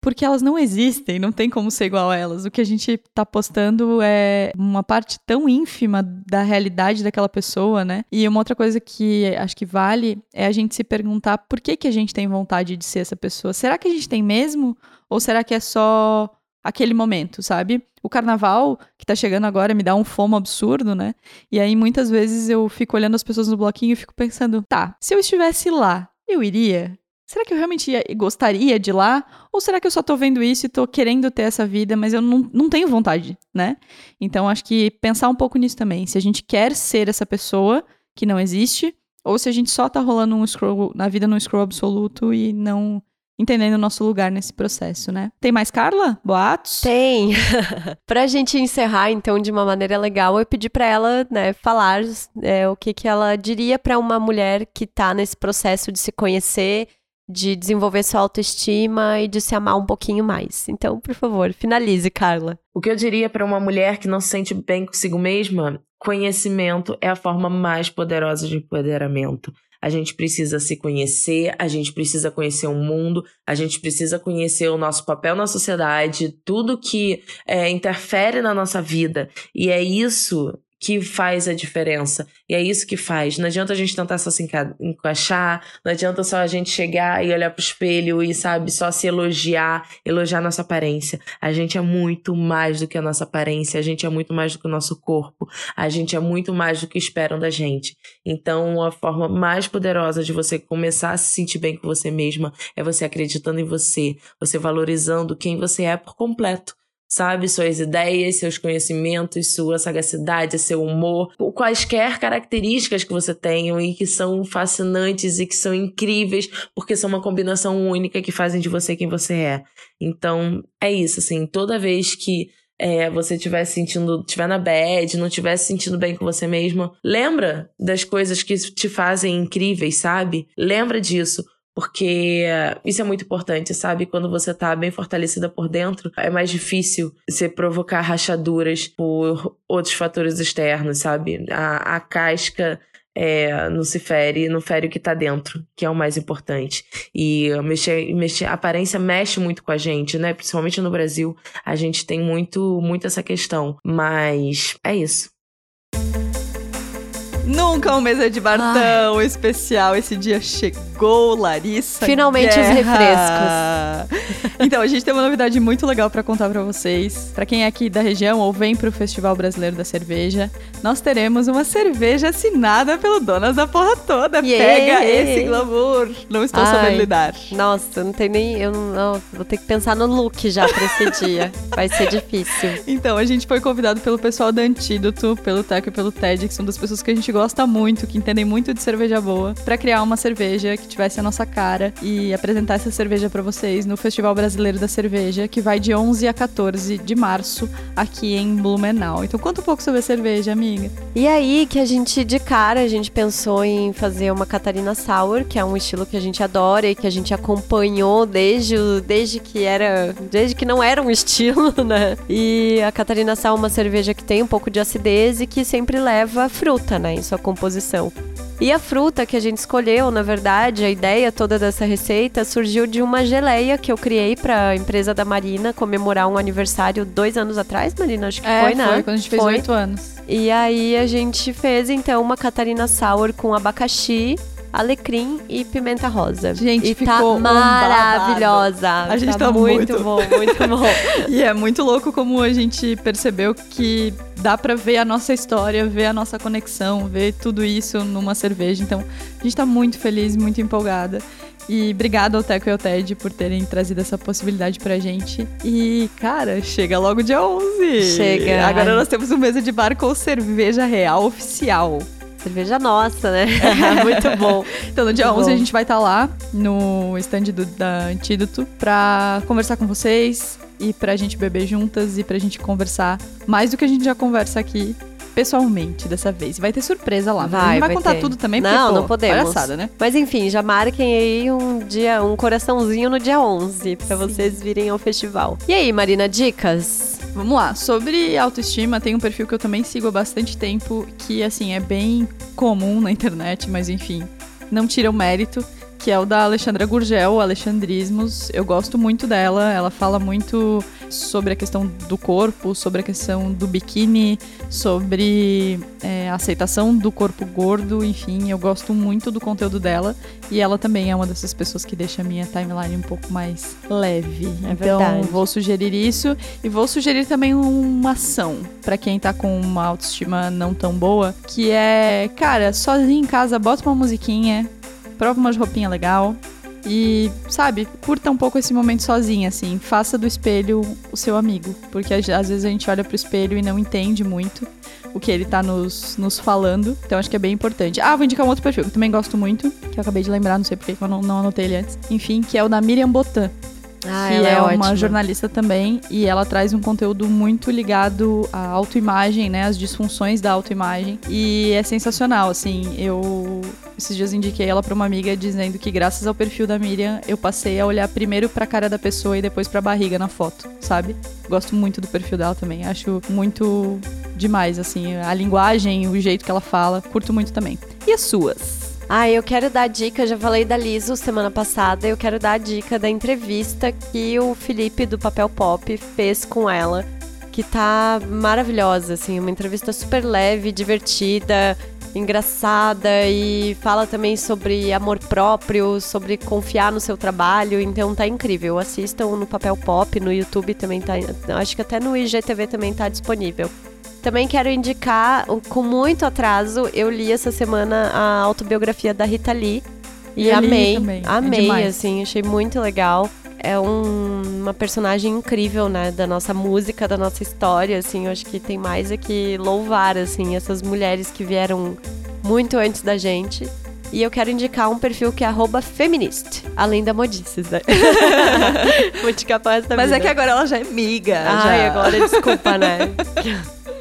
Porque elas não existem, não tem como ser igual a elas. O que a gente tá postando é uma parte tão ínfima da realidade daquela pessoa, né? E uma outra coisa que acho que vale é a gente se perguntar por que, que a gente tem vontade de ser essa pessoa. Será que a gente tem mesmo? Ou será que é só aquele momento, sabe? O carnaval, que tá chegando agora, me dá um fomo absurdo, né? E aí muitas vezes eu fico olhando as pessoas no bloquinho e fico pensando, tá, se eu estivesse lá, eu iria? Será que eu realmente ia, gostaria de ir lá? Ou será que eu só tô vendo isso e tô querendo ter essa vida, mas eu não, não tenho vontade, né? Então acho que pensar um pouco nisso também. Se a gente quer ser essa pessoa que não existe, ou se a gente só tá rolando um scroll na vida num scroll absoluto e não entendendo o nosso lugar nesse processo, né? Tem mais, Carla? Boatos? Tem. [laughs] pra gente encerrar, então, de uma maneira legal, eu pedi para ela, né, falar é, o que, que ela diria para uma mulher que tá nesse processo de se conhecer, de desenvolver sua autoestima e de se amar um pouquinho mais. Então, por favor, finalize, Carla. O que eu diria para uma mulher que não se sente bem consigo mesma? Conhecimento é a forma mais poderosa de empoderamento. A gente precisa se conhecer, a gente precisa conhecer o mundo, a gente precisa conhecer o nosso papel na sociedade, tudo que é, interfere na nossa vida. E é isso que faz a diferença. E é isso que faz. Não adianta a gente tentar só se encaixar, não adianta só a gente chegar e olhar pro espelho e, sabe, só se elogiar, elogiar nossa aparência. A gente é muito mais do que a nossa aparência, a gente é muito mais do que o nosso corpo, a gente é muito mais do que esperam da gente. Então, a forma mais poderosa de você começar a se sentir bem com você mesma é você acreditando em você, você valorizando quem você é por completo sabe? Suas ideias, seus conhecimentos, sua sagacidade, seu humor, quaisquer características que você tenha e que são fascinantes e que são incríveis, porque são uma combinação única que fazem de você quem você é. Então, é isso, assim, toda vez que é, você estiver sentindo, estiver na bad, não estiver se sentindo bem com você mesma, lembra das coisas que te fazem incríveis, sabe? Lembra disso porque isso é muito importante, sabe? Quando você tá bem fortalecida por dentro, é mais difícil você provocar rachaduras por outros fatores externos, sabe? A, a casca é, não se fere, não fere o que tá dentro, que é o mais importante. E mexer, mexer, a aparência mexe muito com a gente, né? Principalmente no Brasil, a gente tem muito, muito essa questão. Mas é isso. Nunca um mesa de bar tão especial. Esse dia chegou, Larissa. Finalmente Guerra. os refrescos. Então, a gente tem uma novidade muito legal para contar para vocês. Para quem é aqui da região ou vem pro Festival Brasileiro da Cerveja, nós teremos uma cerveja assinada pelo Donas da Porra Toda. Yeah. Pega esse glamour. Não estou Ai. sabendo lidar. Nossa, não tem nem. Eu não, não- vou ter que pensar no look já pra esse dia. Vai ser difícil. Então, a gente foi convidado pelo pessoal da Antídoto, pelo Teco e pelo Ted, que são das pessoas que a gente gosta muito, que entendem muito de cerveja boa, pra criar uma cerveja que tivesse a nossa cara e apresentar essa cerveja pra vocês no Festival Brasileiro da Cerveja, que vai de 11 a 14 de março aqui em Blumenau. Então, conta um pouco sobre a cerveja, amiga. E aí que a gente, de cara, a gente pensou em fazer uma Catarina Sour, que é um estilo que a gente adora e que a gente acompanhou desde, desde que era. Desde que não era um estilo, [laughs] né? E a Catarina Sour é uma cerveja que tem um pouco de acidez e que sempre leva fruta, né, sua composição. E a fruta que a gente escolheu, na verdade, a ideia toda dessa receita surgiu de uma geleia que eu criei para a empresa da Marina comemorar um aniversário dois anos atrás, Marina, acho que foi, né? É, foi quando a gente fez. 8 anos. E aí a gente fez então uma Catarina Sour com abacaxi, alecrim e pimenta rosa. Gente, e ficou tá um maravilhosa. A gente tá muito, muito. bom, muito bom. [laughs] E é muito louco como a gente percebeu que dá pra ver a nossa história, ver a nossa conexão, ver tudo isso numa cerveja. Então, a gente tá muito feliz, muito empolgada. E obrigada ao Teco e ao Ted por terem trazido essa possibilidade pra gente. E, cara, chega logo dia 11. Chega. Agora nós temos um mesa de bar com cerveja real oficial. Cerveja nossa, né? [laughs] muito bom. Então, no dia Muito 11 a bom. gente vai estar lá no stand do, da Antídoto pra conversar com vocês e pra gente beber juntas e pra gente conversar mais do que a gente já conversa aqui pessoalmente dessa vez. Vai ter surpresa lá. a Vai, não vai vai contar ter. tudo também, porque, Não, pô, não podemos. palhaçada, né? Mas enfim, já marquem aí um dia, um coraçãozinho no dia 11 pra vocês virem ao festival. E aí, Marina, dicas? Vamos lá. Sobre autoestima, tem um perfil que eu também sigo há bastante tempo, que, assim, é bem comum na internet, mas enfim, não tira o mérito, que é o da Alexandra Gurgel, Alexandrismos. Eu gosto muito dela, ela fala muito sobre a questão do corpo, sobre a questão do biquíni, sobre é, a aceitação do corpo gordo, enfim, eu gosto muito do conteúdo dela. E ela também é uma dessas pessoas que deixa a minha timeline um pouco mais leve. É então, verdade. vou sugerir isso. E vou sugerir também uma ação pra quem tá com uma autoestima não tão boa, que é, cara, sozinho em casa, bota uma musiquinha, prova uma roupinha legal e, sabe, curta um pouco esse momento sozinha, assim. Faça do espelho o seu amigo, porque às às vezes a gente olha pro espelho e não entende muito o que ele tá nos, nos falando. Então acho que é bem importante. Ah, vou indicar um outro perfil que eu também gosto muito, que eu acabei de lembrar, não sei porque eu não, não anotei ele antes. Enfim, que é o da Miriam Botan Ah, que ela é, é, uma jornalista também e ela traz um conteúdo muito ligado à autoimagem, né, as disfunções da autoimagem e é sensacional, assim, eu esses dias indiquei ela pra uma amiga dizendo que graças ao perfil da Miriam eu passei a olhar primeiro pra cara da pessoa e depois pra barriga na foto, sabe? Gosto muito do perfil dela também, acho muito demais, assim, a linguagem, o jeito que ela fala, curto muito também. E as suas? Ah, eu quero dar a dica, já falei da Liso semana passada, eu quero dar a dica da entrevista que o Felipe do Papel Pop fez com ela, que tá maravilhosa, assim, uma entrevista super leve, divertida, engraçada e fala também sobre amor próprio, sobre confiar no seu trabalho, então tá incrível. Assistam no Papel Pop, no YouTube também tá, acho que até no IGTV também tá disponível. Também quero indicar, com muito atraso, eu li essa semana a autobiografia da Rita Lee. E amei, também, é amei, demais. assim, achei muito legal. É um- uma personagem incrível, né, da nossa música, da nossa história, assim, eu acho que tem mais é que louvar, assim, essas mulheres que vieram muito antes da gente. E eu quero indicar um perfil que é arroba feminist, além da modices, né? [laughs] Vou indicar pra essa Mas é que agora ela já é miga. Ai, já. agora desculpa, né? [laughs]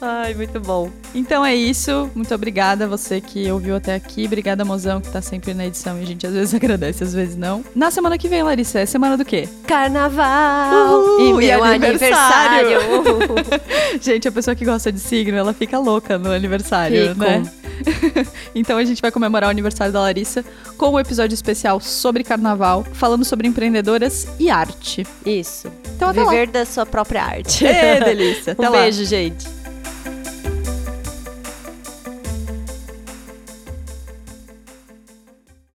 Ai, muito bom. Então é isso. Muito obrigada a você que ouviu até aqui. Obrigada, mozão, que tá sempre na edição e a gente às vezes [laughs] agradece, às vezes não. Na semana que vem, Larissa, é semana do quê? Carnaval! Uhul, e e meu aniversário! aniversário! [laughs] Gente, a pessoa que gosta de signo, ela fica louca no aniversário, Fico. né? [laughs] então a gente vai comemorar o aniversário da Larissa com um episódio especial sobre carnaval, falando sobre empreendedoras e arte. Isso. Então até lá. Viver da sua própria arte. Ê, delícia. Até um lá. beijo, gente.